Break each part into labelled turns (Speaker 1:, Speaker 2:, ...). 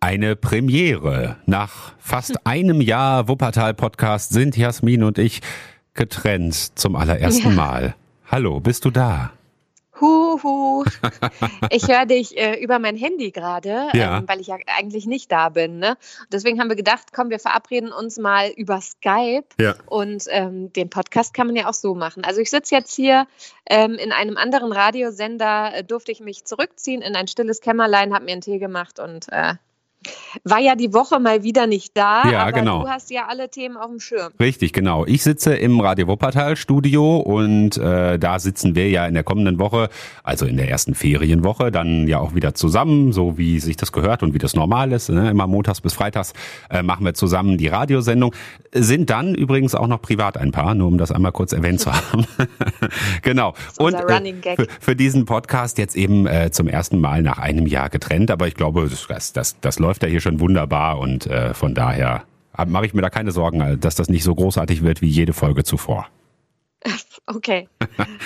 Speaker 1: Eine Premiere. Nach fast einem Jahr Wuppertal-Podcast sind Jasmin und ich getrennt zum allerersten ja. Mal. Hallo, bist du da?
Speaker 2: Huhu. Ich höre dich äh, über mein Handy gerade, ja. ähm, weil ich ja eigentlich nicht da bin. Ne? deswegen haben wir gedacht, komm, wir verabreden uns mal über Skype. Ja. Und ähm, den Podcast kann man ja auch so machen. Also ich sitze jetzt hier ähm, in einem anderen Radiosender, äh, durfte ich mich zurückziehen in ein stilles Kämmerlein, habe mir einen Tee gemacht und äh, war ja die Woche mal wieder nicht da, ja, aber genau. du hast ja alle Themen auf dem Schirm.
Speaker 1: Richtig, genau. Ich sitze im Radio Wuppertal Studio und äh, da sitzen wir ja in der kommenden Woche, also in der ersten Ferienwoche, dann ja auch wieder zusammen, so wie sich das gehört und wie das normal ist. Ne? Immer montags bis freitags äh, machen wir zusammen die Radiosendung. Sind dann übrigens auch noch privat ein Paar, nur um das einmal kurz erwähnt zu haben. genau. Und äh, für, für, diesen Podcast jetzt eben äh, zum ersten Mal nach einem Jahr getrennt, aber ich glaube, das, das, das läuft läuft ja hier schon wunderbar und äh, von daher mache ich mir da keine Sorgen, dass das nicht so großartig wird wie jede Folge zuvor.
Speaker 2: Okay.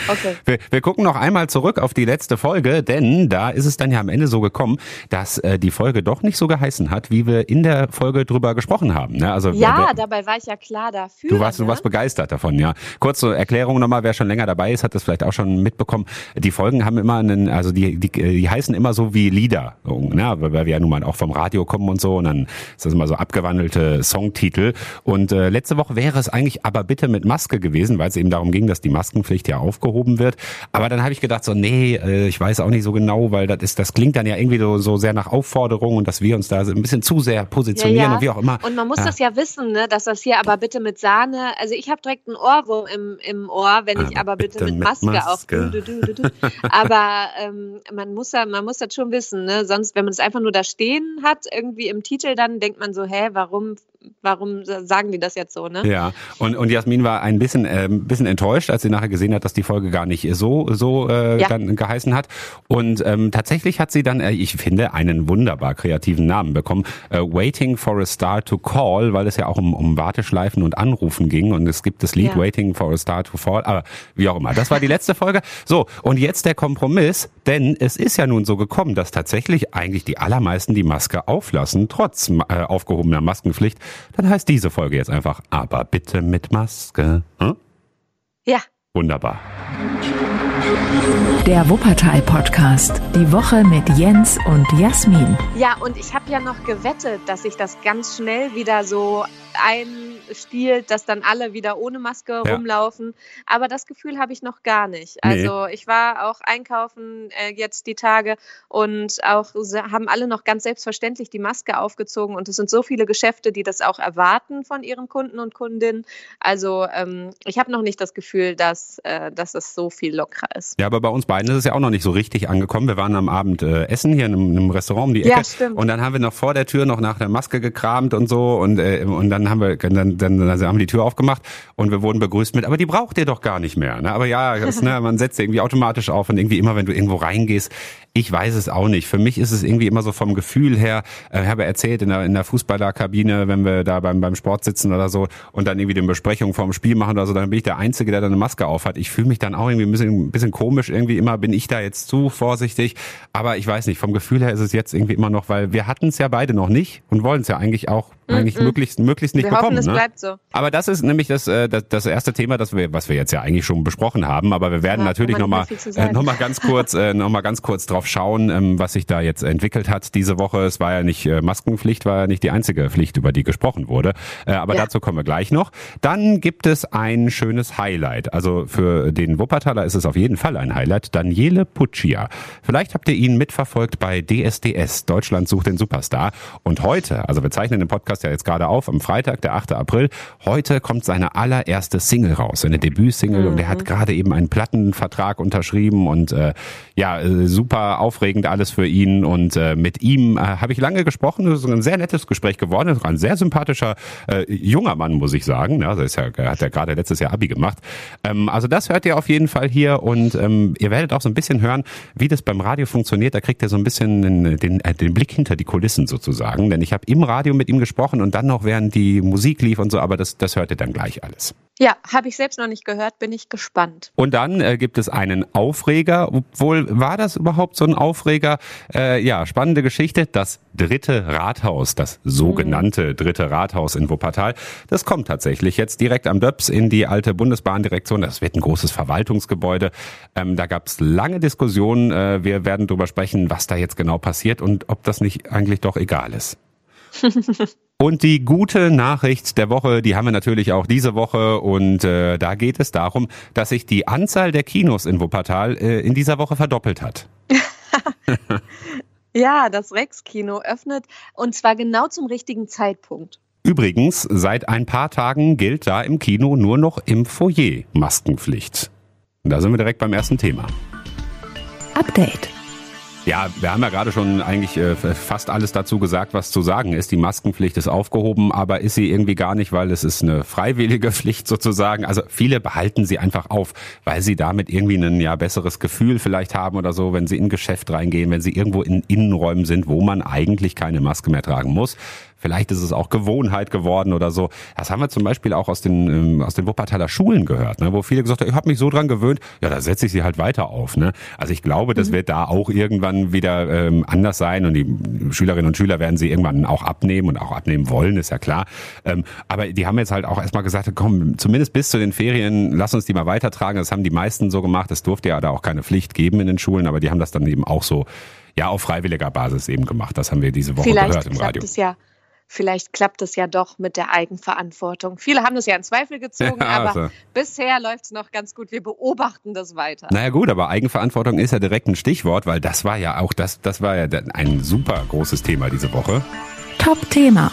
Speaker 2: okay.
Speaker 1: wir, wir gucken noch einmal zurück auf die letzte Folge, denn da ist es dann ja am Ende so gekommen, dass äh, die Folge doch nicht so geheißen hat, wie wir in der Folge drüber gesprochen haben. Ne?
Speaker 2: Also, ja, wer, dabei war ich ja klar dafür.
Speaker 1: Du warst,
Speaker 2: ne?
Speaker 1: du warst begeistert davon, ja. Kurze Erklärung nochmal, wer schon länger dabei ist, hat das vielleicht auch schon mitbekommen. Die Folgen haben immer einen, also die, die, die heißen immer so wie Lieder, ne? weil wir ja nun mal auch vom Radio kommen und so und dann ist das immer so abgewandelte Songtitel. Und äh, letzte Woche wäre es eigentlich aber bitte mit Maske gewesen, weil es eben darum ging, dass die Maskenpflicht ja aufgehoben wird. Aber dann habe ich gedacht, so, nee, äh, ich weiß auch nicht so genau, weil das ist, das klingt dann ja irgendwie so, so sehr nach Aufforderung und dass wir uns da ein bisschen zu sehr positionieren ja, ja. und wie auch immer.
Speaker 2: Und man muss ja. das ja wissen, ne, dass das hier aber bitte mit Sahne, also ich habe direkt einen Ohrwurm im, im Ohr, wenn ich aber, aber bitte, bitte, mit Maske, mit Maske. auf. Du, du, du, aber ähm, man muss ja, man muss das schon wissen, ne? Sonst, wenn man es einfach nur da stehen hat, irgendwie im Titel, dann denkt man so, hä, warum warum sagen die das jetzt so, ne?
Speaker 1: Ja, und, und Jasmin war ein bisschen, äh, bisschen enttäuscht, als sie nachher gesehen hat, dass die Folge gar nicht so, so äh, ja. dann geheißen hat. Und ähm, tatsächlich hat sie dann, äh, ich finde, einen wunderbar kreativen Namen bekommen. Äh, Waiting for a Star to Call, weil es ja auch um, um Warteschleifen und Anrufen ging. Und es gibt das Lied ja. Waiting for a Star to Fall, aber wie auch immer. Das war die letzte Folge. So, und jetzt der Kompromiss, denn es ist ja nun so gekommen, dass tatsächlich eigentlich die allermeisten die Maske auflassen, trotz äh, aufgehobener Maskenpflicht dann heißt diese Folge jetzt einfach, aber bitte mit Maske. Hm?
Speaker 2: Ja.
Speaker 1: Wunderbar.
Speaker 3: Der Wuppertal-Podcast. Die Woche mit Jens und Jasmin.
Speaker 2: Ja, und ich habe ja noch gewettet, dass ich das ganz schnell wieder so einstiehlt, dass dann alle wieder ohne Maske ja. rumlaufen. Aber das Gefühl habe ich noch gar nicht. Also nee. ich war auch einkaufen äh, jetzt die Tage und auch haben alle noch ganz selbstverständlich die Maske aufgezogen. Und es sind so viele Geschäfte, die das auch erwarten von ihren Kunden und Kundinnen. Also ähm, ich habe noch nicht das Gefühl, dass, äh, dass es so viel lockerer ist.
Speaker 1: Ja, aber bei uns beiden ist es ja auch noch nicht so richtig angekommen. Wir waren am Abend äh, essen hier in einem, in einem, Restaurant um die Ecke. Ja, stimmt. Und dann haben wir noch vor der Tür noch nach der Maske gekramt und so und, äh, und dann haben wir dann, dann also haben die Tür aufgemacht und wir wurden begrüßt mit, aber die braucht ihr doch gar nicht mehr. Ne? Aber ja, das, ne, man setzt irgendwie automatisch auf und irgendwie immer, wenn du irgendwo reingehst, ich weiß es auch nicht. Für mich ist es irgendwie immer so vom Gefühl her, äh, habe erzählt in der, in der Fußballerkabine, wenn wir da beim, beim Sport sitzen oder so und dann irgendwie die Besprechung vorm Spiel machen oder so, dann bin ich der Einzige, der da eine Maske auf hat. Ich fühle mich dann auch irgendwie ein bisschen, ein bisschen komisch irgendwie immer, bin ich da jetzt zu vorsichtig. Aber ich weiß nicht, vom Gefühl her ist es jetzt irgendwie immer noch, weil wir hatten es ja beide noch nicht und wollen es ja eigentlich auch mm -mm. eigentlich möglichst, möglichst nicht
Speaker 2: wir
Speaker 1: bekommen. Hoffen,
Speaker 2: es
Speaker 1: ne?
Speaker 2: bleibt so.
Speaker 1: Aber das ist nämlich das, äh, das, das erste Thema, das wir, was wir jetzt ja eigentlich schon besprochen haben. Aber wir werden ja, natürlich nochmal äh, noch mal ganz kurz, äh, noch mal ganz kurz drauf schauen, ähm, was sich da jetzt entwickelt hat diese Woche. Es war ja nicht äh, Maskenpflicht, war ja nicht die einzige Pflicht, über die gesprochen wurde. Äh, aber ja. dazu kommen wir gleich noch. Dann gibt es ein schönes Highlight. Also für den Wuppertaler ist es auf jeden Fall ein Highlight. Daniele Puccia. Vielleicht habt ihr ihn mitverfolgt bei DSDS. Deutschland sucht den Superstar. Und heute, also wir zeichnen den Podcast ja jetzt gerade auf, am Freitag, der 8. April, heute kommt seine allererste Single raus, seine Debütsingle. Mhm. Und er hat gerade eben einen Plattenvertrag unterschrieben und äh, ja, äh, super aufregend alles für ihn und äh, mit ihm äh, habe ich lange gesprochen. Das ist ein sehr nettes Gespräch geworden. Ein sehr sympathischer äh, junger Mann, muss ich sagen. Ja, also ist ja, hat ja gerade letztes Jahr Abi gemacht. Ähm, also das hört ihr auf jeden Fall hier und ähm, ihr werdet auch so ein bisschen hören, wie das beim Radio funktioniert. Da kriegt ihr so ein bisschen den, den, äh, den Blick hinter die Kulissen sozusagen. Denn ich habe im Radio mit ihm gesprochen gesprochen und dann noch während die Musik lief und so, aber das, das hört ihr dann gleich alles.
Speaker 2: Ja, habe ich selbst noch nicht gehört, bin ich gespannt.
Speaker 1: Und dann äh, gibt es einen Aufreger. Obwohl, war das überhaupt so ein Aufreger? Äh, ja, spannende Geschichte. Das dritte Rathaus, das sogenannte mhm. dritte Rathaus in Wuppertal, das kommt tatsächlich jetzt direkt am Döps in die alte Bundesbahndirektion. Das wird ein großes Verwaltungsgebäude. Ähm, da gab es lange Diskussionen. Äh, wir werden darüber sprechen, was da jetzt genau passiert und ob das nicht eigentlich doch egal ist. Und die gute Nachricht der Woche, die haben wir natürlich auch diese Woche und äh, da geht es darum, dass sich die Anzahl der Kinos in Wuppertal äh, in dieser Woche verdoppelt hat.
Speaker 2: ja, das Rex-Kino öffnet und zwar genau zum richtigen Zeitpunkt.
Speaker 1: Übrigens, seit ein paar Tagen gilt da im Kino nur noch im Foyer Maskenpflicht. Und da sind wir direkt beim ersten Thema.
Speaker 3: Update.
Speaker 1: Ja, wir haben ja gerade schon eigentlich äh, fast alles dazu gesagt, was zu sagen ist. Die Maskenpflicht ist aufgehoben, aber ist sie irgendwie gar nicht, weil es ist eine freiwillige Pflicht sozusagen. Also viele behalten sie einfach auf, weil sie damit irgendwie ein ja besseres Gefühl vielleicht haben oder so, wenn sie in Geschäft reingehen, wenn sie irgendwo in Innenräumen sind, wo man eigentlich keine Maske mehr tragen muss. Vielleicht ist es auch Gewohnheit geworden oder so. Das haben wir zum Beispiel auch aus den, ähm, aus den Wuppertaler Schulen gehört, ne, wo viele gesagt haben, ich habe mich so dran gewöhnt, ja, da setze ich sie halt weiter auf. Ne? Also ich glaube, das mhm. wird da auch irgendwann wieder ähm, anders sein und die Schülerinnen und Schüler werden sie irgendwann auch abnehmen und auch abnehmen wollen, ist ja klar. Ähm, aber die haben jetzt halt auch erstmal gesagt, komm, zumindest bis zu den Ferien, lass uns die mal weitertragen. Das haben die meisten so gemacht. Es durfte ja da auch keine Pflicht geben in den Schulen, aber die haben das dann eben auch so ja auf freiwilliger Basis eben gemacht. Das haben wir diese Woche
Speaker 2: Vielleicht
Speaker 1: gehört im Radio.
Speaker 2: Es ja vielleicht klappt es ja doch mit der Eigenverantwortung. Viele haben das ja in Zweifel gezogen, ja, aber also. bisher läuft es noch ganz gut. Wir beobachten das weiter.
Speaker 1: Naja gut, aber Eigenverantwortung ist ja direkt ein Stichwort, weil das war ja auch das, das war ja ein super großes Thema diese Woche.
Speaker 3: Top-Thema.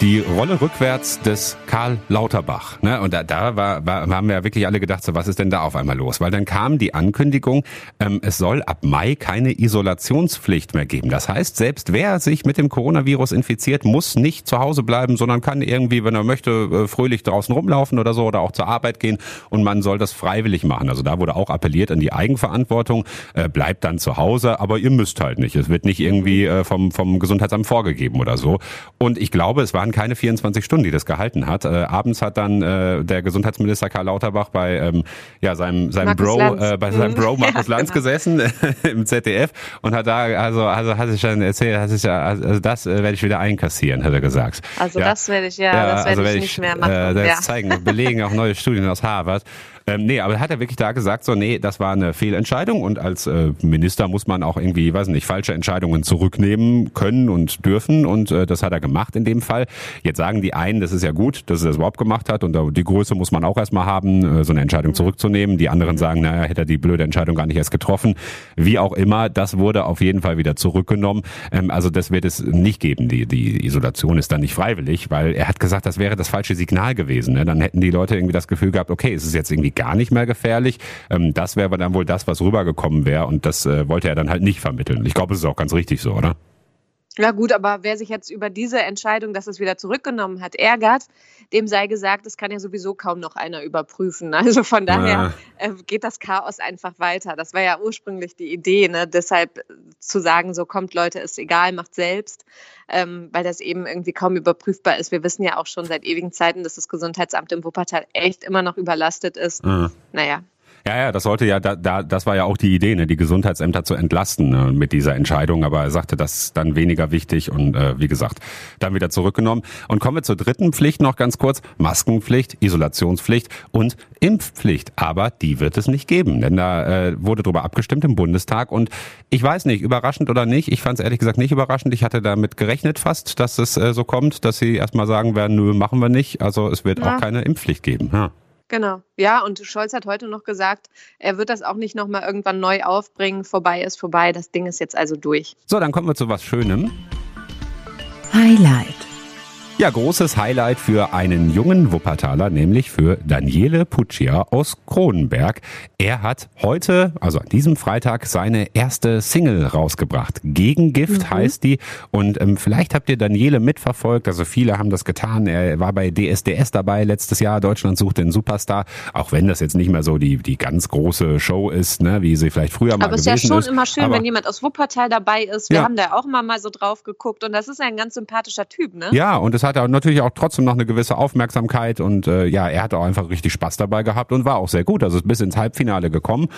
Speaker 1: Die Rolle rückwärts des Karl Lauterbach. Ne? Und da, da war, war, haben wir ja wirklich alle gedacht, so was ist denn da auf einmal los? Weil dann kam die Ankündigung, ähm, es soll ab Mai keine Isolationspflicht mehr geben. Das heißt, selbst wer sich mit dem Coronavirus infiziert, muss nicht zu Hause bleiben, sondern kann irgendwie, wenn er möchte, äh, fröhlich draußen rumlaufen oder so oder auch zur Arbeit gehen. Und man soll das freiwillig machen. Also da wurde auch appelliert an die Eigenverantwortung. Äh, bleibt dann zu Hause, aber ihr müsst halt nicht. Es wird nicht irgendwie äh, vom, vom Gesundheitsamt vorgegeben oder so. Und ich glaube, es waren waren keine 24 Stunden, die das gehalten hat. Äh, abends hat dann äh, der Gesundheitsminister Karl Lauterbach bei ähm, ja seinem seinem Bro äh, bei seinem Bro mhm. Markus ja, Lanz genau. gesessen im ZDF und hat da also also hat sich dann erzählt, hat sich ja also das äh, werde ich wieder einkassieren, hat er gesagt.
Speaker 2: Also ja. das werde ich ja, ja das werde also ich, ich nicht mehr machen. Äh, das
Speaker 1: ja. zeigen belegen auch neue Studien aus Harvard. Ähm, nee, aber hat er wirklich da gesagt, so, nee, das war eine Fehlentscheidung und als äh, Minister muss man auch irgendwie, weiß nicht, falsche Entscheidungen zurücknehmen können und dürfen und äh, das hat er gemacht in dem Fall. Jetzt sagen die einen, das ist ja gut, dass er das überhaupt gemacht hat und die Größe muss man auch erstmal haben, äh, so eine Entscheidung zurückzunehmen. Die anderen sagen, naja, hätte er die blöde Entscheidung gar nicht erst getroffen. Wie auch immer, das wurde auf jeden Fall wieder zurückgenommen. Ähm, also das wird es nicht geben. Die, die Isolation ist dann nicht freiwillig, weil er hat gesagt, das wäre das falsche Signal gewesen. Ne? Dann hätten die Leute irgendwie das Gefühl gehabt, okay, es ist jetzt irgendwie gar nicht mehr gefährlich. Ähm, das wäre dann wohl das, was rübergekommen wäre und das äh, wollte er dann halt nicht vermitteln. Ich glaube, es ist auch ganz richtig so, oder?
Speaker 2: Ja gut, aber wer sich jetzt über diese Entscheidung, dass es wieder zurückgenommen hat, ärgert, dem sei gesagt, das kann ja sowieso kaum noch einer überprüfen. Also von daher äh, geht das Chaos einfach weiter. Das war ja ursprünglich die Idee, ne? deshalb äh, zu sagen, so kommt Leute, ist egal, macht selbst, ähm, weil das eben irgendwie kaum überprüfbar ist. Wir wissen ja auch schon seit ewigen Zeiten, dass das Gesundheitsamt im Wuppertal echt immer noch überlastet ist. Mhm. Naja,
Speaker 1: ja, ja, das sollte ja, da, da, das war ja auch die Idee, ne, die Gesundheitsämter zu entlasten ne, mit dieser Entscheidung. Aber er sagte, das ist dann weniger wichtig und äh, wie gesagt, dann wieder zurückgenommen. Und kommen wir zur dritten Pflicht noch ganz kurz: Maskenpflicht, Isolationspflicht und Impfpflicht. Aber die wird es nicht geben, denn da äh, wurde darüber abgestimmt im Bundestag. Und ich weiß nicht, überraschend oder nicht. Ich fand es ehrlich gesagt nicht überraschend. Ich hatte damit gerechnet fast, dass es äh, so kommt, dass sie erstmal sagen werden, nö, machen wir nicht. Also es wird ja. auch keine Impfpflicht geben. Ja.
Speaker 2: Genau. Ja, und Scholz hat heute noch gesagt, er wird das auch nicht nochmal irgendwann neu aufbringen. Vorbei ist vorbei. Das Ding ist jetzt also durch.
Speaker 1: So, dann kommen wir zu was Schönem.
Speaker 3: Highlight.
Speaker 1: Ja, großes Highlight für einen jungen Wuppertaler, nämlich für Daniele Puccia aus Kronenberg. Er hat heute, also an diesem Freitag, seine erste Single rausgebracht. Gegengift mhm. heißt die. Und ähm, vielleicht habt ihr Daniele mitverfolgt. Also viele haben das getan. Er war bei DSDS dabei letztes Jahr. Deutschland sucht den Superstar. Auch wenn das jetzt nicht mehr so die, die ganz große Show ist, ne, wie sie vielleicht früher mal Aber gewesen ist.
Speaker 2: Aber
Speaker 1: es ist
Speaker 2: ja schon immer schön, Aber, wenn jemand aus Wuppertal dabei ist. Wir ja. haben da auch immer mal so drauf geguckt. Und das ist ein ganz sympathischer Typ, ne?
Speaker 1: Ja, und es hat hatte natürlich auch trotzdem noch eine gewisse Aufmerksamkeit und äh, ja, er hat auch einfach richtig Spaß dabei gehabt und war auch sehr gut. Also ist bis ins Halbfinale gekommen.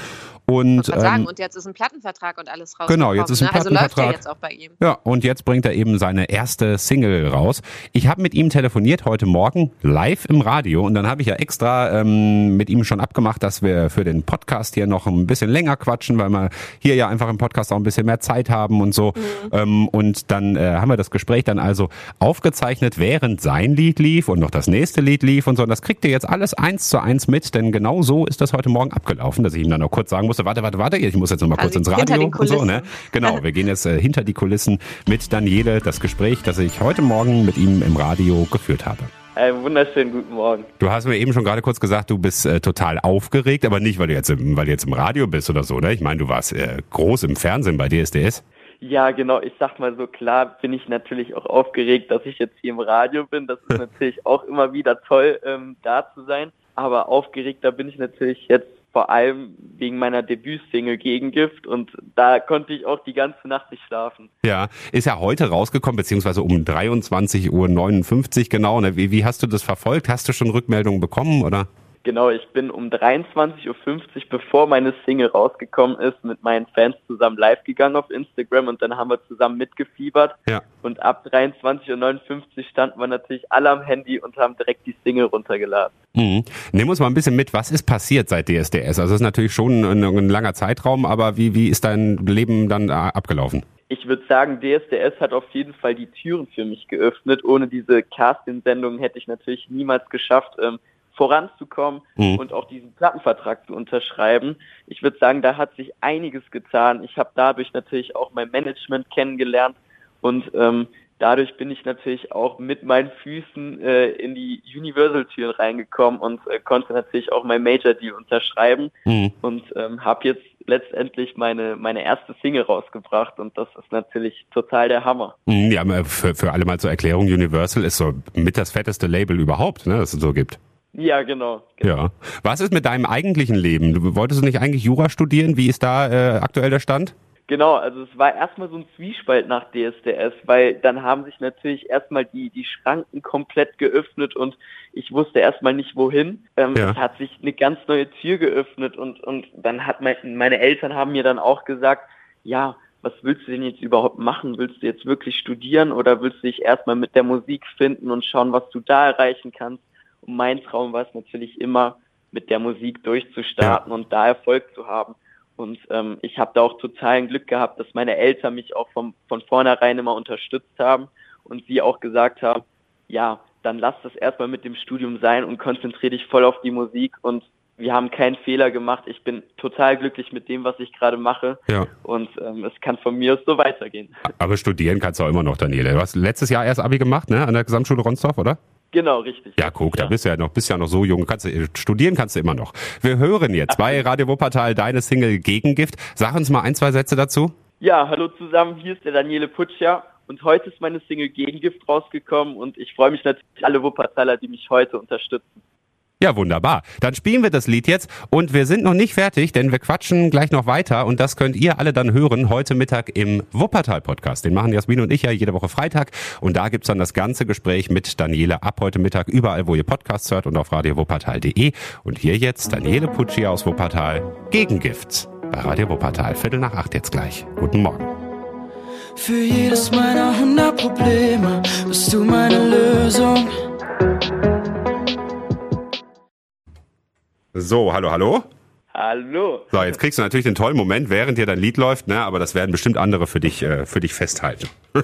Speaker 1: Und,
Speaker 2: ähm, sagen, und jetzt ist ein Plattenvertrag und alles raus.
Speaker 1: Genau, jetzt ist ein
Speaker 2: ne?
Speaker 1: Plattenvertrag.
Speaker 2: Also läuft er jetzt auch bei ihm.
Speaker 1: Ja, und jetzt bringt er eben seine erste Single raus. Ich habe mit ihm telefoniert heute Morgen live im Radio und dann habe ich ja extra ähm, mit ihm schon abgemacht, dass wir für den Podcast hier noch ein bisschen länger quatschen, weil wir hier ja einfach im Podcast auch ein bisschen mehr Zeit haben und so. Mhm. Ähm, und dann äh, haben wir das Gespräch dann also aufgezeichnet, während sein Lied lief und noch das nächste Lied lief und so. Und das kriegt ihr jetzt alles eins zu eins mit, denn genau so ist das heute Morgen abgelaufen, dass ich ihm dann noch kurz sagen musste, warte, warte, warte, ich muss jetzt noch mal kurz ins Radio und so. Ne? Genau, wir gehen jetzt äh, hinter die Kulissen mit Daniele, das Gespräch, das ich heute Morgen mit ihm im Radio geführt habe.
Speaker 4: Einen wunderschönen guten Morgen.
Speaker 1: Du hast mir eben schon gerade kurz gesagt, du bist äh, total aufgeregt, aber nicht, weil du jetzt im, weil du jetzt im Radio bist oder so, ne? Ich meine, du warst äh, groß im Fernsehen bei DSDS.
Speaker 4: Ja, genau. Ich sag mal so, klar bin ich natürlich auch aufgeregt, dass ich jetzt hier im Radio bin. Das ist natürlich auch immer wieder toll, ähm, da zu sein. Aber aufgeregter bin ich natürlich jetzt vor allem wegen meiner Debütsingle Gegengift und da konnte ich auch die ganze Nacht nicht schlafen.
Speaker 1: Ja, ist ja heute rausgekommen, beziehungsweise um 23.59 Uhr genau. Ne? Wie, wie hast du das verfolgt? Hast du schon Rückmeldungen bekommen oder?
Speaker 4: Genau, ich bin um 23.50 Uhr, bevor meine Single rausgekommen ist, mit meinen Fans zusammen live gegangen auf Instagram und dann haben wir zusammen mitgefiebert. Ja. Und ab 23.59 Uhr standen wir natürlich alle am Handy und haben direkt die Single runtergeladen.
Speaker 1: Mhm. Nimm uns mal ein bisschen mit, was ist passiert seit DSDS? Also es ist natürlich schon ein, ein langer Zeitraum, aber wie, wie ist dein Leben dann äh, abgelaufen?
Speaker 4: ich würde sagen, DSDS hat auf jeden Fall die Türen für mich geöffnet. Ohne diese Casting-Sendung hätte ich natürlich niemals geschafft, ähm, voranzukommen mhm. und auch diesen Plattenvertrag zu unterschreiben. Ich würde sagen, da hat sich einiges getan. Ich habe dadurch natürlich auch mein Management kennengelernt und ähm, dadurch bin ich natürlich auch mit meinen Füßen äh, in die Universal-Türen reingekommen und äh, konnte natürlich auch mein Major-Deal unterschreiben mhm. und ähm, habe jetzt letztendlich meine meine erste Single rausgebracht und das ist natürlich total der Hammer.
Speaker 1: Mhm, ja, für, für alle mal zur Erklärung, Universal ist so mit das fetteste Label überhaupt, ne, das es so gibt.
Speaker 4: Ja, genau, genau,
Speaker 1: Ja. Was ist mit deinem eigentlichen Leben? Du wolltest du nicht eigentlich Jura studieren? Wie ist da äh, aktuell der Stand?
Speaker 4: Genau, also es war erstmal so ein Zwiespalt nach DSDS, weil dann haben sich natürlich erstmal die, die Schranken komplett geöffnet und ich wusste erstmal nicht wohin. Ähm, ja. Es hat sich eine ganz neue Tür geöffnet und, und dann hat mein, meine Eltern haben mir dann auch gesagt, ja, was willst du denn jetzt überhaupt machen? Willst du jetzt wirklich studieren oder willst du dich erstmal mit der Musik finden und schauen, was du da erreichen kannst? Und mein Traum war es natürlich immer, mit der Musik durchzustarten ja. und da Erfolg zu haben. Und ähm, ich habe da auch total Glück gehabt, dass meine Eltern mich auch vom, von vornherein immer unterstützt haben und sie auch gesagt haben, ja, dann lass das erstmal mit dem Studium sein und konzentriere dich voll auf die Musik und wir haben keinen Fehler gemacht. Ich bin total glücklich mit dem, was ich gerade mache. Ja. Und ähm, es kann von mir aus so weitergehen.
Speaker 1: Aber studieren kannst du auch immer noch, Daniele. Du hast letztes Jahr erst Abi gemacht, ne? An der Gesamtschule Ronsdorf, oder?
Speaker 4: Genau, richtig.
Speaker 1: Ja, guck, ja. da bist du ja noch, bist ja noch so jung. Kannst du, studieren kannst du immer noch. Wir hören jetzt bei Radio Wuppertal deine Single Gegengift. Sag uns mal ein, zwei Sätze dazu.
Speaker 4: Ja, hallo zusammen, hier ist der Daniele Putscher und heute ist meine Single Gegengift rausgekommen und ich freue mich natürlich alle Wuppertaler, die mich heute unterstützen.
Speaker 1: Ja, wunderbar. Dann spielen wir das Lied jetzt und wir sind noch nicht fertig, denn wir quatschen gleich noch weiter und das könnt ihr alle dann hören heute Mittag im Wuppertal-Podcast. Den machen Jasmin und ich ja jede Woche Freitag und da gibt's dann das ganze Gespräch mit Daniele ab heute Mittag überall, wo ihr Podcasts hört und auf radiowuppertal.de. Und hier jetzt Daniele Pucci aus Wuppertal gegen Gifts bei Radio Wuppertal. Viertel nach acht jetzt gleich. Guten Morgen.
Speaker 5: Für jedes meiner hundert Probleme bist du meine Lösung.
Speaker 1: So, hallo, hallo.
Speaker 4: Hallo.
Speaker 1: So, jetzt kriegst du natürlich den tollen Moment, während dir dein Lied läuft, ne? Aber das werden bestimmt andere für dich, äh, für dich festhalten.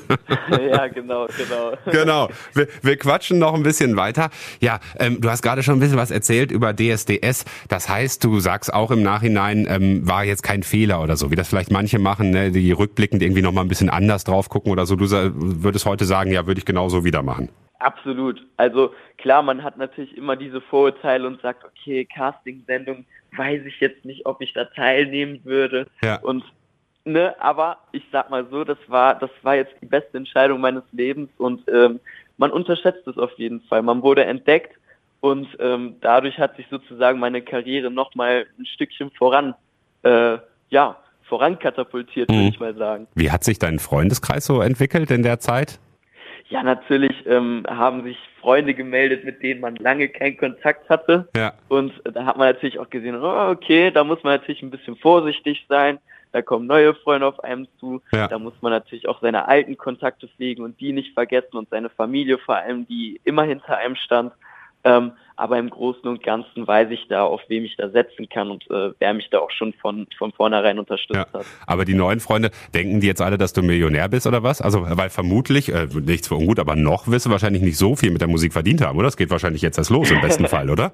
Speaker 4: ja, genau, genau.
Speaker 1: genau. Wir, wir quatschen noch ein bisschen weiter. Ja, ähm, du hast gerade schon ein bisschen was erzählt über DSDS. Das heißt, du sagst auch im Nachhinein, ähm, war jetzt kein Fehler oder so, wie das vielleicht manche machen, ne? die rückblickend irgendwie noch mal ein bisschen anders drauf gucken oder so. Du würdest heute sagen, ja, würde ich genauso wieder machen.
Speaker 4: Absolut. Also klar, man hat natürlich immer diese Vorurteile und sagt, okay, Casting-Sendung, weiß ich jetzt nicht, ob ich da teilnehmen würde. Ja. Und ne, aber ich sag mal so, das war, das war jetzt die beste Entscheidung meines Lebens und ähm, man unterschätzt es auf jeden Fall. Man wurde entdeckt und ähm, dadurch hat sich sozusagen meine Karriere nochmal ein Stückchen voran, äh, ja, vorankatapultiert, mhm. würde ich mal sagen.
Speaker 1: Wie hat sich dein Freundeskreis so entwickelt in der Zeit?
Speaker 4: Ja, natürlich ähm, haben sich Freunde gemeldet, mit denen man lange keinen Kontakt hatte. Ja. Und da hat man natürlich auch gesehen, oh, okay, da muss man natürlich ein bisschen vorsichtig sein. Da kommen neue Freunde auf einem zu. Ja. Da muss man natürlich auch seine alten Kontakte pflegen und die nicht vergessen und seine Familie vor allem, die immer hinter einem stand. Ähm, aber im Großen und Ganzen weiß ich da, auf wem ich da setzen kann und äh, wer mich da auch schon von, von vornherein unterstützt ja. hat.
Speaker 1: Aber die neuen Freunde, denken die jetzt alle, dass du Millionär bist oder was? Also, weil vermutlich, äh, nichts für ungut, aber noch wirst du wahrscheinlich nicht so viel mit der Musik verdient haben, oder? Das geht wahrscheinlich jetzt erst los im besten Fall, oder?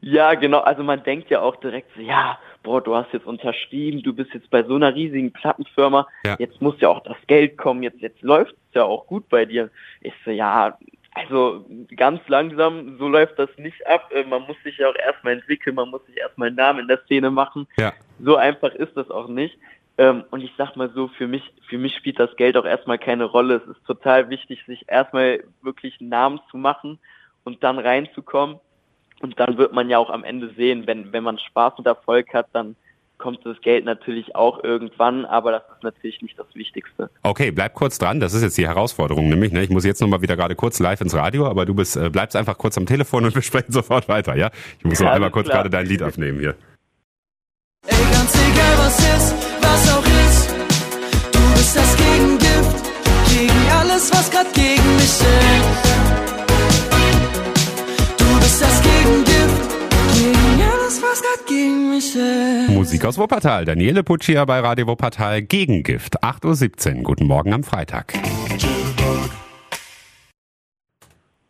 Speaker 4: Ja, genau. Also man denkt ja auch direkt so, ja, boah, du hast jetzt unterschrieben, du bist jetzt bei so einer riesigen Plattenfirma, ja. jetzt muss ja auch das Geld kommen, jetzt, jetzt läuft es ja auch gut bei dir. Ich so, ja, also ganz langsam, so läuft das nicht ab. Äh, man muss sich ja auch erstmal entwickeln, man muss sich erstmal einen Namen in der Szene machen. Ja. So einfach ist das auch nicht. Ähm, und ich sag mal so, für mich, für mich spielt das Geld auch erstmal keine Rolle. Es ist total wichtig, sich erstmal wirklich einen Namen zu machen und dann reinzukommen. Und dann wird man ja auch am Ende sehen, wenn, wenn man Spaß und Erfolg hat, dann kommt das Geld natürlich auch irgendwann, aber das ist natürlich nicht das Wichtigste.
Speaker 1: Okay, bleib kurz dran. Das ist jetzt die Herausforderung, nämlich. Ne? Ich muss jetzt nochmal wieder gerade kurz live ins Radio, aber du bist, äh, bleibst einfach kurz am Telefon und wir sprechen sofort weiter, ja? Ich muss ja, noch einmal kurz klar. gerade dein Lied aufnehmen hier.
Speaker 5: Ey, ganz egal was ist, was auch ist, du bist das Gegengift gegen alles, was grad gegen mich ist. Alles, was grad gegen mich ist.
Speaker 1: Musik aus Wuppertal. Daniele Puccia bei Radio Wuppertal. Gegengift. 8.17 Uhr. Guten Morgen am Freitag.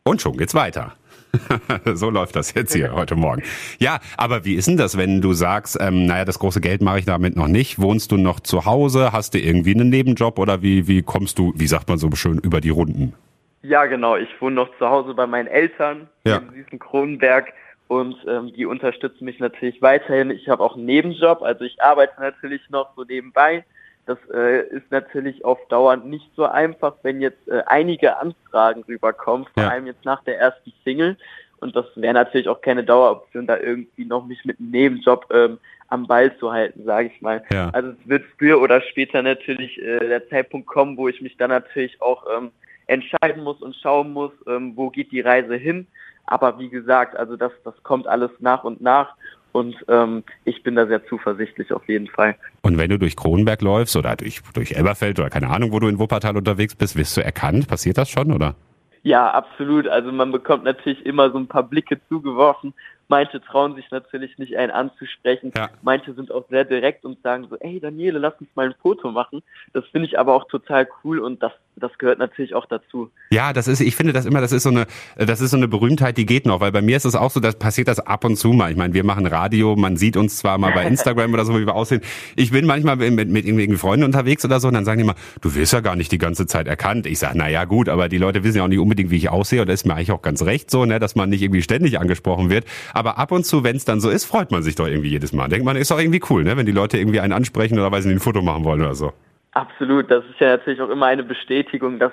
Speaker 1: Und schon geht's weiter. so läuft das jetzt hier heute Morgen. Ja, aber wie ist denn das, wenn du sagst, ähm, naja, das große Geld mache ich damit noch nicht? Wohnst du noch zu Hause? Hast du irgendwie einen Nebenjob oder wie, wie kommst du, wie sagt man so schön, über die Runden?
Speaker 4: Ja, genau. Ich wohne noch zu Hause bei meinen Eltern ja. im süßen Kronenberg und ähm, die unterstützen mich natürlich weiterhin. Ich habe auch einen Nebenjob, also ich arbeite natürlich noch so nebenbei. Das äh, ist natürlich auf Dauer nicht so einfach, wenn jetzt äh, einige Anfragen rüberkommen, vor ja. allem jetzt nach der ersten Single. Und das wäre natürlich auch keine Daueroption, da irgendwie noch mich mit einem Nebenjob ähm, am Ball zu halten, sage ich mal. Ja. Also es wird früher oder später natürlich äh, der Zeitpunkt kommen, wo ich mich dann natürlich auch ähm, entscheiden muss und schauen muss, ähm, wo geht die Reise hin. Aber wie gesagt, also das, das kommt alles nach und nach. Und ähm, ich bin da sehr zuversichtlich auf jeden Fall.
Speaker 1: Und wenn du durch Kronenberg läufst oder durch, durch Elberfeld oder keine Ahnung, wo du in Wuppertal unterwegs bist, wirst du erkannt? Passiert das schon, oder?
Speaker 4: Ja, absolut. Also man bekommt natürlich immer so ein paar Blicke zugeworfen Manche trauen sich natürlich nicht, einen anzusprechen. Ja. Manche sind auch sehr direkt und sagen so, ey Daniele, lass uns mal ein Foto machen. Das finde ich aber auch total cool und das, das gehört natürlich auch dazu.
Speaker 1: Ja, das ist, ich finde das immer, das ist so eine, das ist so eine Berühmtheit, die geht noch, weil bei mir ist es auch so, dass passiert das ab und zu mal. Ich meine, wir machen Radio, man sieht uns zwar mal bei Instagram oder so, wie wir aussehen. Ich bin manchmal mit, mit, mit irgendwelchen Freunden unterwegs oder so und dann sagen die immer, du wirst ja gar nicht die ganze Zeit erkannt. Ich sage, na ja, gut, aber die Leute wissen ja auch nicht unbedingt, wie ich aussehe und das ist mir eigentlich auch ganz recht so, ne, dass man nicht irgendwie ständig angesprochen wird. Aber ab und zu, wenn es dann so ist, freut man sich doch irgendwie jedes Mal. Denkt man, ist doch irgendwie cool, ne? wenn die Leute irgendwie einen ansprechen oder weil sie ein Foto machen wollen oder so.
Speaker 4: Absolut, das ist ja natürlich auch immer eine Bestätigung, dass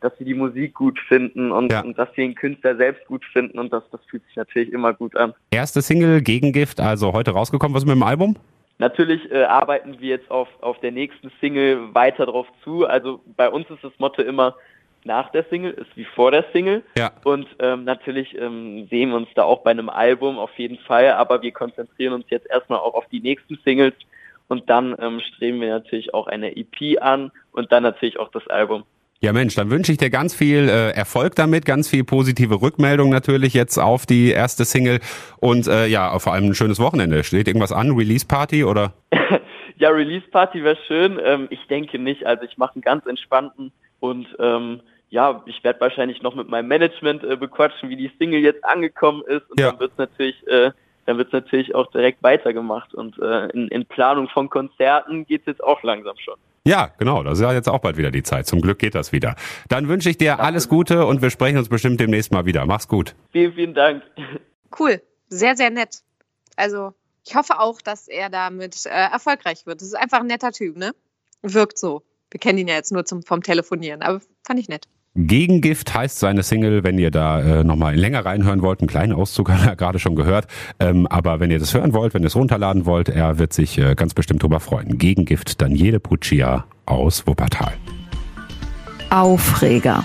Speaker 4: dass sie die Musik gut finden und, ja. und dass sie den Künstler selbst gut finden und das, das fühlt sich natürlich immer gut an.
Speaker 1: Erste Single Gegengift, also heute rausgekommen, was mit dem Album?
Speaker 4: Natürlich äh, arbeiten wir jetzt auf, auf der nächsten Single weiter drauf zu. Also bei uns ist das Motto immer, nach der Single ist wie vor der Single. Ja. Und ähm, natürlich ähm, sehen wir uns da auch bei einem Album auf jeden Fall, aber wir konzentrieren uns jetzt erstmal auch auf die nächsten Singles und dann ähm, streben wir natürlich auch eine EP an und dann natürlich auch das Album.
Speaker 1: Ja Mensch, dann wünsche ich dir ganz viel äh, Erfolg damit, ganz viel positive Rückmeldung natürlich jetzt auf die erste Single und äh, ja, vor allem ein schönes Wochenende. Steht irgendwas an, Release Party oder?
Speaker 4: ja, Release Party wäre schön. Ähm, ich denke nicht. Also ich mache einen ganz entspannten und ähm, ja, ich werde wahrscheinlich noch mit meinem Management äh, bequatschen, wie die Single jetzt angekommen ist und ja. dann wird es natürlich, äh, dann wird's natürlich auch direkt weitergemacht und äh, in, in Planung von Konzerten geht's jetzt auch langsam schon.
Speaker 1: Ja, genau, das ist ja jetzt auch bald wieder die Zeit. Zum Glück geht das wieder. Dann wünsche ich dir alles Gute und wir sprechen uns bestimmt demnächst mal wieder. Mach's gut.
Speaker 4: Vielen, vielen Dank.
Speaker 2: Cool, sehr, sehr nett. Also ich hoffe auch, dass er damit äh, erfolgreich wird. Das ist einfach ein netter Typ, ne? Wirkt so. Wir kennen ihn ja jetzt nur zum, vom Telefonieren, aber fand ich nett.
Speaker 1: Gegengift heißt seine Single, wenn ihr da äh, nochmal länger reinhören wollt. Einen kleinen Auszug haben wir gerade schon gehört. Ähm, aber wenn ihr das hören wollt, wenn ihr es runterladen wollt, er wird sich äh, ganz bestimmt drüber freuen. Gegengift Daniele Puccia aus Wuppertal.
Speaker 3: Aufreger.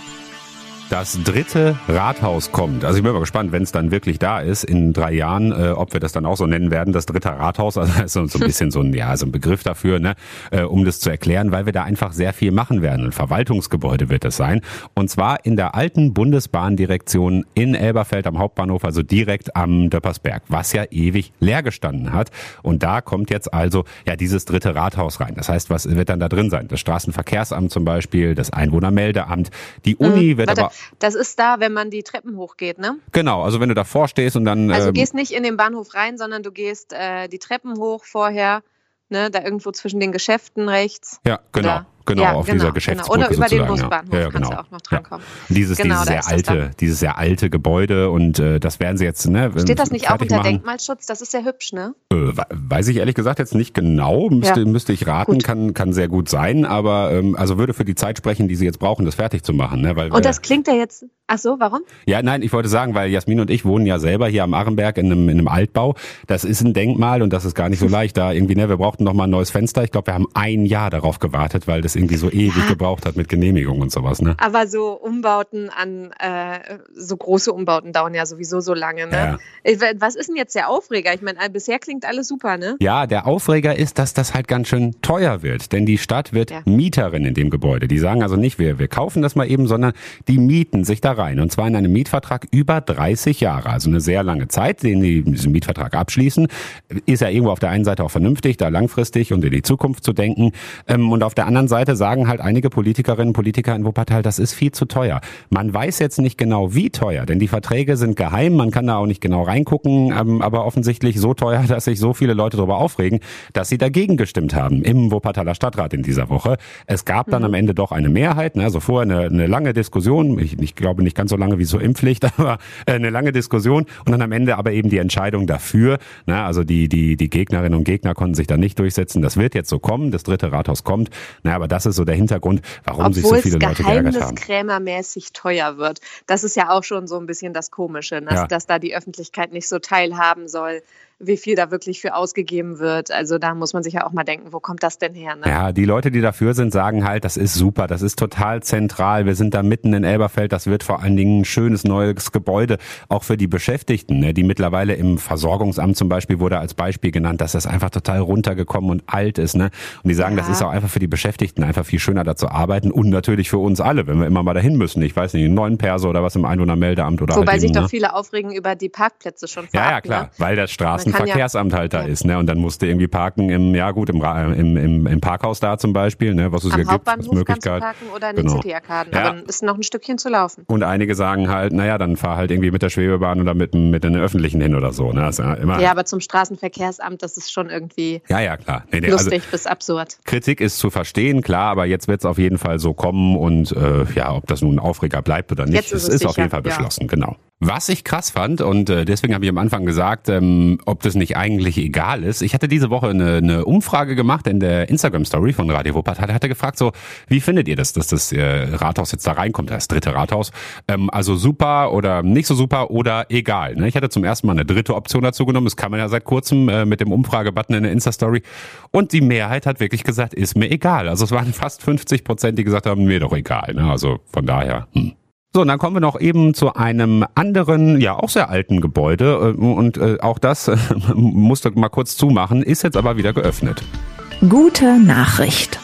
Speaker 1: Das dritte Rathaus kommt. Also ich bin mal gespannt, wenn es dann wirklich da ist in drei Jahren, äh, ob wir das dann auch so nennen werden, das dritte Rathaus. Also das ist so ein bisschen so ein, ja, so ein Begriff dafür, ne, äh, um das zu erklären, weil wir da einfach sehr viel machen werden. Ein Verwaltungsgebäude wird es sein. Und zwar in der alten Bundesbahndirektion in Elberfeld am Hauptbahnhof, also direkt am Döppersberg, was ja ewig leer gestanden hat. Und da kommt jetzt also ja dieses dritte Rathaus rein. Das heißt, was wird dann da drin sein? Das Straßenverkehrsamt zum Beispiel, das Einwohnermeldeamt, die Uni mhm, wird warte, aber
Speaker 2: das ist da, wenn man die Treppen hochgeht, ne?
Speaker 1: Genau, also wenn du davor stehst und dann.
Speaker 2: Also
Speaker 1: du
Speaker 2: ähm, gehst nicht in den Bahnhof rein, sondern du gehst äh, die Treppen hoch vorher, ne, da irgendwo zwischen den Geschäften rechts.
Speaker 1: Ja, genau. Oder? Genau, ja, auf genau, dieser Geschäftsbrücke
Speaker 2: genau. Oder über
Speaker 1: sozusagen.
Speaker 2: den Busbahnhof
Speaker 1: ja, ja,
Speaker 2: genau. kannst du auch noch drankommen.
Speaker 1: Ja. Dieses, genau, dieses sehr alte, dieses sehr alte Gebäude und äh, das werden sie jetzt, ne?
Speaker 2: Steht das nicht auch unter machen. Denkmalschutz? Das ist sehr hübsch, ne?
Speaker 1: Äh, weiß ich ehrlich gesagt jetzt nicht genau, müsste, ja. müsste ich raten, kann, kann sehr gut sein, aber ähm, also würde für die Zeit sprechen, die sie jetzt brauchen, das fertig zu machen. Ne? Weil,
Speaker 2: und das klingt ja jetzt, ach so, warum?
Speaker 1: Ja, nein, ich wollte sagen, weil Jasmin und ich wohnen ja selber hier am Arenberg in einem, in einem Altbau. Das ist ein Denkmal und das ist gar nicht so leicht. Da irgendwie, ne, wir brauchten noch mal ein neues Fenster. Ich glaube, wir haben ein Jahr darauf gewartet, weil das irgendwie so ewig ja. gebraucht hat mit Genehmigung und sowas. Ne?
Speaker 2: Aber so Umbauten an, äh, so große Umbauten dauern ja sowieso so lange. Ne? Ja. Was ist denn jetzt der Aufreger? Ich meine, bisher klingt alles super, ne?
Speaker 1: Ja, der Aufreger ist, dass das halt ganz schön teuer wird, denn die Stadt wird ja. Mieterin in dem Gebäude. Die sagen also nicht, wir, wir kaufen das mal eben, sondern die mieten sich da rein und zwar in einem Mietvertrag über 30 Jahre, also eine sehr lange Zeit, den die diesen Mietvertrag abschließen. Ist ja irgendwo auf der einen Seite auch vernünftig, da langfristig und in die Zukunft zu denken ähm, und auf der anderen Seite sagen halt einige Politikerinnen und Politiker in Wuppertal, das ist viel zu teuer. Man weiß jetzt nicht genau, wie teuer, denn die Verträge sind geheim, man kann da auch nicht genau reingucken, ähm, aber offensichtlich so teuer, dass sich so viele Leute darüber aufregen, dass sie dagegen gestimmt haben im Wuppertaler Stadtrat in dieser Woche. Es gab dann mhm. am Ende doch eine Mehrheit, ne? also vorher eine, eine lange Diskussion, ich, ich glaube nicht ganz so lange wie so Impfpflicht, aber äh, eine lange Diskussion und dann am Ende aber eben die Entscheidung dafür. Ne? Also die, die, die Gegnerinnen und Gegner konnten sich da nicht durchsetzen. Das wird jetzt so kommen, das dritte Rathaus kommt. Na, aber das ist so der Hintergrund, warum Obwohl sich so viele Leute geärgert haben.
Speaker 2: Krämermäßig teuer wird. Das ist ja auch schon so ein bisschen das Komische, dass, ja. dass da die Öffentlichkeit nicht so teilhaben soll wie viel da wirklich für ausgegeben wird. Also da muss man sich ja auch mal denken, wo kommt das denn her? Ne?
Speaker 1: Ja, die Leute, die dafür sind, sagen halt, das ist super, das ist total zentral. Wir sind da mitten in Elberfeld. Das wird vor allen Dingen ein schönes neues Gebäude, auch für die Beschäftigten, ne, die mittlerweile im Versorgungsamt zum Beispiel wurde als Beispiel genannt, dass das einfach total runtergekommen und alt ist. Ne? Und die sagen, ja. das ist auch einfach für die Beschäftigten einfach viel schöner da zu arbeiten und natürlich für uns alle, wenn wir immer mal dahin müssen. Ich weiß nicht, einen neuen Perso oder was im Einwohnermeldeamt oder
Speaker 2: Wobei
Speaker 1: halt
Speaker 2: sich eben, doch viele aufregen über die Parkplätze schon
Speaker 1: vorab,
Speaker 2: Ja,
Speaker 1: ja, klar, ne? weil das Straßen Verkehrsamt halt da ja. ist, ne? Und dann musste irgendwie parken im, ja gut, im, im, im, im Parkhaus da zum Beispiel, ne? Was es
Speaker 2: Am
Speaker 1: hier gibt, als Möglichkeit.
Speaker 2: Kannst du parken oder in genau. den City-Arkaden, ja. aber ist noch ein Stückchen zu laufen.
Speaker 1: Und einige sagen halt, naja, dann fahr halt irgendwie mit der Schwebebahn oder mit, mit den Öffentlichen hin oder so, ne?
Speaker 2: Also immer ja, aber zum Straßenverkehrsamt, das ist schon irgendwie
Speaker 1: ja, ja, klar.
Speaker 2: Nee, nee, lustig also, bis absurd.
Speaker 1: Kritik ist zu verstehen, klar, aber jetzt wird es auf jeden Fall so kommen und äh, ja, ob das nun ein Aufreger bleibt oder nicht, jetzt ist es ist sicher, auf jeden Fall beschlossen, ja. genau. Was ich krass fand und äh, deswegen habe ich am Anfang gesagt, ähm, ob das nicht eigentlich egal ist. Ich hatte diese Woche eine, eine Umfrage gemacht in der Instagram Story von Radio Wuppertal. Hatte gefragt so, wie findet ihr das, dass das äh, Rathaus jetzt da reinkommt, das dritte Rathaus? Ähm, also super oder nicht so super oder egal. Ne? Ich hatte zum ersten Mal eine dritte Option dazu genommen. Das kann man ja seit kurzem äh, mit dem Umfragebutton in der Insta Story. Und die Mehrheit hat wirklich gesagt, ist mir egal. Also es waren fast 50 Prozent, die gesagt haben, mir doch egal. Ne? Also von daher. Hm. So, und dann kommen wir noch eben zu einem anderen, ja auch sehr alten Gebäude äh, und äh, auch das äh, musste mal kurz zumachen, ist jetzt aber wieder geöffnet.
Speaker 3: Gute Nachricht.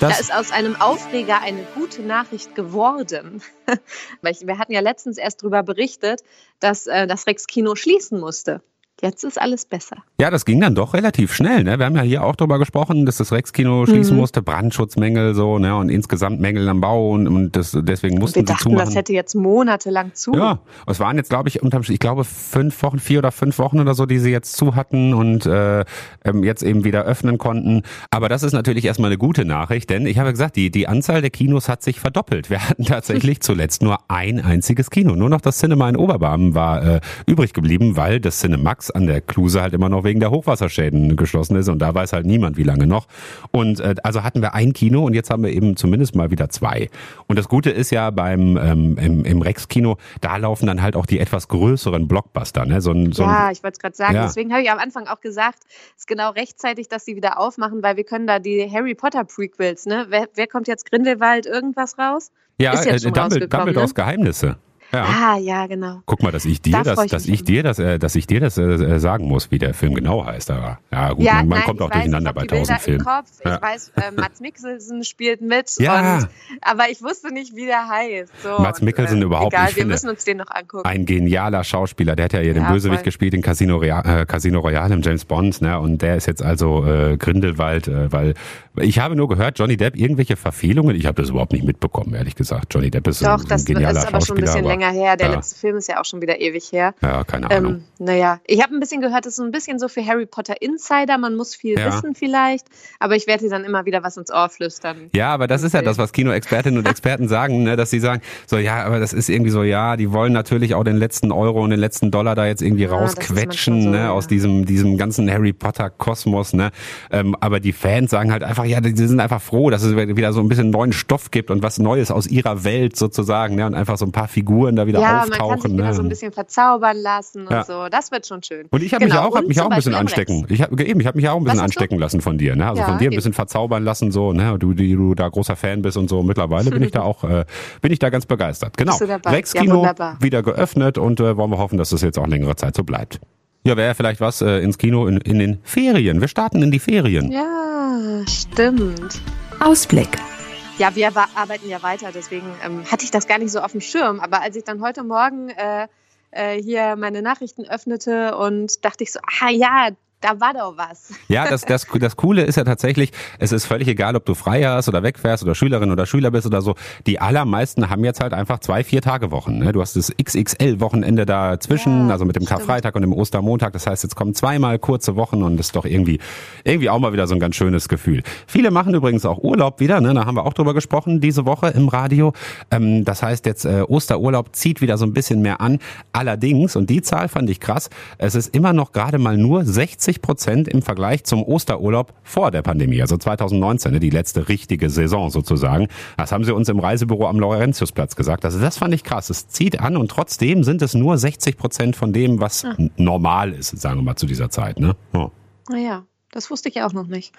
Speaker 2: Das da ist aus einem Aufreger eine gute Nachricht geworden. Wir hatten ja letztens erst darüber berichtet, dass das Rex-Kino schließen musste. Jetzt ist alles besser.
Speaker 1: Ja, das ging dann doch relativ schnell. Ne? Wir haben ja hier auch drüber gesprochen, dass das Rex-Kino schließen mhm. musste, Brandschutzmängel so, ne, und insgesamt Mängel am Bau und, und das, deswegen mussten wir
Speaker 2: dachten,
Speaker 1: sie zumachen.
Speaker 2: das hätte jetzt monatelang zu.
Speaker 1: Ja, es waren jetzt, glaube ich, unterm ich glaube fünf Wochen, vier oder fünf Wochen oder so, die sie jetzt zu hatten und äh, ähm, jetzt eben wieder öffnen konnten. Aber das ist natürlich erstmal eine gute Nachricht, denn ich habe gesagt, die, die Anzahl der Kinos hat sich verdoppelt. Wir hatten tatsächlich zuletzt nur ein einziges Kino. Nur noch das Cinema in Oberbarmen war äh, übrig geblieben, weil das Cinemax Lachs an der Kluse halt immer noch wegen der Hochwasserschäden geschlossen ist und da weiß halt niemand, wie lange noch. Und äh, also hatten wir ein Kino und jetzt haben wir eben zumindest mal wieder zwei. Und das Gute ist ja beim ähm, im, im Rex-Kino, da laufen dann halt auch die etwas größeren Blockbuster. Ne? So ein, so
Speaker 2: ja, ich wollte es gerade sagen. Ja. Deswegen habe ich am Anfang auch gesagt, es ist genau rechtzeitig, dass sie wieder aufmachen, weil wir können da die Harry Potter Prequels, ne? Wer, wer kommt jetzt Grindelwald irgendwas raus?
Speaker 1: Ja, ist jetzt äh, Dumbledore, Dumbledores ne? Geheimnisse.
Speaker 2: Ja. Ah, ja, genau.
Speaker 1: Guck mal, dass ich dir da das, dass ich dir das, äh, dass ich dir das äh, sagen muss, wie der Film genau heißt. Aber ja, gut, ja, man, man nein, kommt auch weiß, durcheinander bei tausend Filmen.
Speaker 2: Ja. Ich weiß, äh, Mats Mikkelsen spielt mit. Ja. Und, aber ich wusste nicht, wie der heißt. So,
Speaker 1: Mats Mikkelsen äh, überhaupt
Speaker 2: egal,
Speaker 1: nicht.
Speaker 2: Wir müssen uns den noch angucken.
Speaker 1: Ein genialer Schauspieler. Der hat ja hier den Bösewicht voll. gespielt in Casino, Royale, äh, Casino Royale im James Bond. Ne? Und der ist jetzt also äh, Grindelwald, äh, weil ich habe nur gehört, Johnny Depp irgendwelche Verfehlungen. Ich habe das überhaupt nicht mitbekommen, ehrlich gesagt. Johnny Depp ist Doch, ein, ein genialer Schauspieler. Doch, das ist aber schon ein
Speaker 2: bisschen länger her. Der letzte Film ist ja auch schon wieder ewig her.
Speaker 1: Ja, keine Ahnung. Ähm,
Speaker 2: naja, ich habe ein bisschen gehört, das ist so ein bisschen so für Harry Potter Insider. Man muss viel ja. wissen vielleicht, aber ich werde dir dann immer wieder was ins Ohr flüstern.
Speaker 1: Ja, aber das ist ja das, was Kinoexpertinnen und Experten sagen, ne, dass sie sagen, so ja, aber das ist irgendwie so, ja, die wollen natürlich auch den letzten Euro und den letzten Dollar da jetzt irgendwie ja, rausquetschen, so, ne, ja. aus diesem, diesem ganzen Harry Potter Kosmos, ne. Ähm, aber die Fans sagen halt einfach, ja, die sind einfach froh, dass es wieder so ein bisschen neuen Stoff gibt und was Neues aus ihrer Welt sozusagen, ne, und einfach so ein paar Figuren da wieder ja, auftauchen.
Speaker 2: Man kann sich so ein bisschen verzaubern lassen und so. Das wird schon schön.
Speaker 1: Und ich habe genau. mich auch, hab mich auch ein bisschen anstecken. Ich habe eben, ich habe mich auch ein bisschen anstecken lassen von dir. Ne? Also ja, von dir ein bisschen verzaubern lassen so. Ne? Du, die du da großer Fan bist und so. Mittlerweile bin ich da auch, äh, bin ich da ganz begeistert. Genau. Rex Kino ja, wieder geöffnet und äh, wollen wir hoffen, dass das jetzt auch längere Zeit so bleibt. Ja, wäre vielleicht was äh, ins Kino in, in den Ferien. Wir starten in die Ferien.
Speaker 2: Ja, stimmt.
Speaker 3: Ausblick.
Speaker 2: Ja, wir arbeiten ja weiter, deswegen ähm, hatte ich das gar nicht so auf dem Schirm. Aber als ich dann heute Morgen äh, äh, hier meine Nachrichten öffnete und dachte ich so, ah ja, da war doch was.
Speaker 1: Ja, das, das, das Coole ist ja tatsächlich, es ist völlig egal, ob du frei hast oder wegfährst oder Schülerin oder Schüler bist oder so. Die allermeisten haben jetzt halt einfach zwei, vier Tage Wochen. Ne? Du hast das XXL-Wochenende dazwischen, ja, also mit dem stimmt. Karfreitag und dem Ostermontag. Das heißt, jetzt kommen zweimal kurze Wochen und das ist doch irgendwie, irgendwie auch mal wieder so ein ganz schönes Gefühl. Viele machen übrigens auch Urlaub wieder, ne? da haben wir auch drüber gesprochen diese Woche im Radio. Ähm, das heißt jetzt, äh, Osterurlaub zieht wieder so ein bisschen mehr an. Allerdings, und die Zahl fand ich krass, es ist immer noch gerade mal nur 60 20 Prozent im Vergleich zum Osterurlaub vor der Pandemie, also 2019, ne, die letzte richtige Saison sozusagen. Das haben sie uns im Reisebüro am Laurentiusplatz gesagt. Also das fand ich krass. Es zieht an und trotzdem sind es nur 60 Prozent von dem, was ja. normal ist, sagen wir mal, zu dieser Zeit. Ne?
Speaker 2: Ja. Naja, das wusste ich auch noch nicht.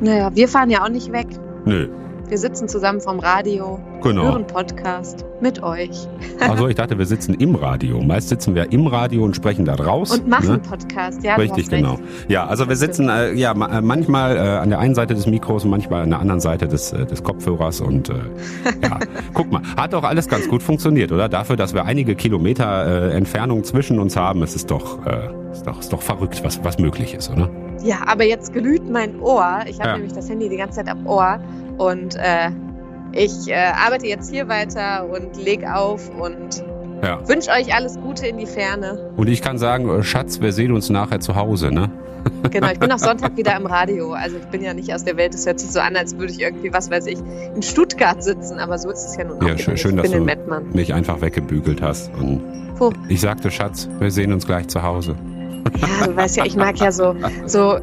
Speaker 2: Naja, wir fahren ja auch nicht weg.
Speaker 1: Nö.
Speaker 2: Wir sitzen zusammen vom Radio, genau. hören Podcast mit euch.
Speaker 1: Also ich dachte, wir sitzen im Radio. Meist sitzen wir im Radio und sprechen da draußen.
Speaker 2: Und machen ne? Podcast, ja.
Speaker 1: Richtig, genau. Ja, also wir sitzen äh, ja äh, manchmal äh, an der einen Seite des Mikros und manchmal an der anderen Seite des, äh, des Kopfhörers und äh, ja, guck mal, hat doch alles ganz gut funktioniert, oder? Dafür, dass wir einige Kilometer äh, Entfernung zwischen uns haben, es ist doch, äh, ist doch, ist doch verrückt, was, was möglich ist, oder?
Speaker 2: Ja, aber jetzt glüht mein Ohr. Ich habe ja. nämlich das Handy die ganze Zeit am Ohr und äh, ich äh, arbeite jetzt hier weiter und leg auf und ja. wünsche euch alles Gute in die Ferne.
Speaker 1: Und ich kann sagen, äh, Schatz, wir sehen uns nachher zu Hause, ne?
Speaker 2: Genau, ich bin auch Sonntag wieder im Radio. Also ich bin ja nicht aus der Welt. Es hört sich so an, als würde ich irgendwie, was weiß ich, in Stuttgart sitzen. Aber so ist es ja nun auch.
Speaker 1: Ja, schön, schön dass du mich einfach weggebügelt hast. Und Wo? Ich sagte, Schatz, wir sehen uns gleich zu Hause.
Speaker 2: Ja, du weißt ja, ich mag ja so, so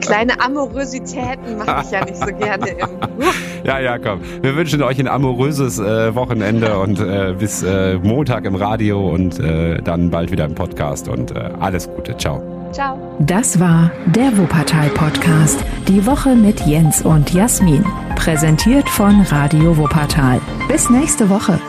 Speaker 2: kleine Amorositäten, mache ich ja nicht so gerne. Im
Speaker 1: ja, ja, komm. Wir wünschen euch ein amoröses äh, Wochenende und äh, bis äh, Montag im Radio und äh, dann bald wieder im Podcast und äh, alles Gute. Ciao.
Speaker 2: Ciao.
Speaker 3: Das war der Wuppertal Podcast. Die Woche mit Jens und Jasmin. Präsentiert von Radio Wuppertal. Bis nächste Woche.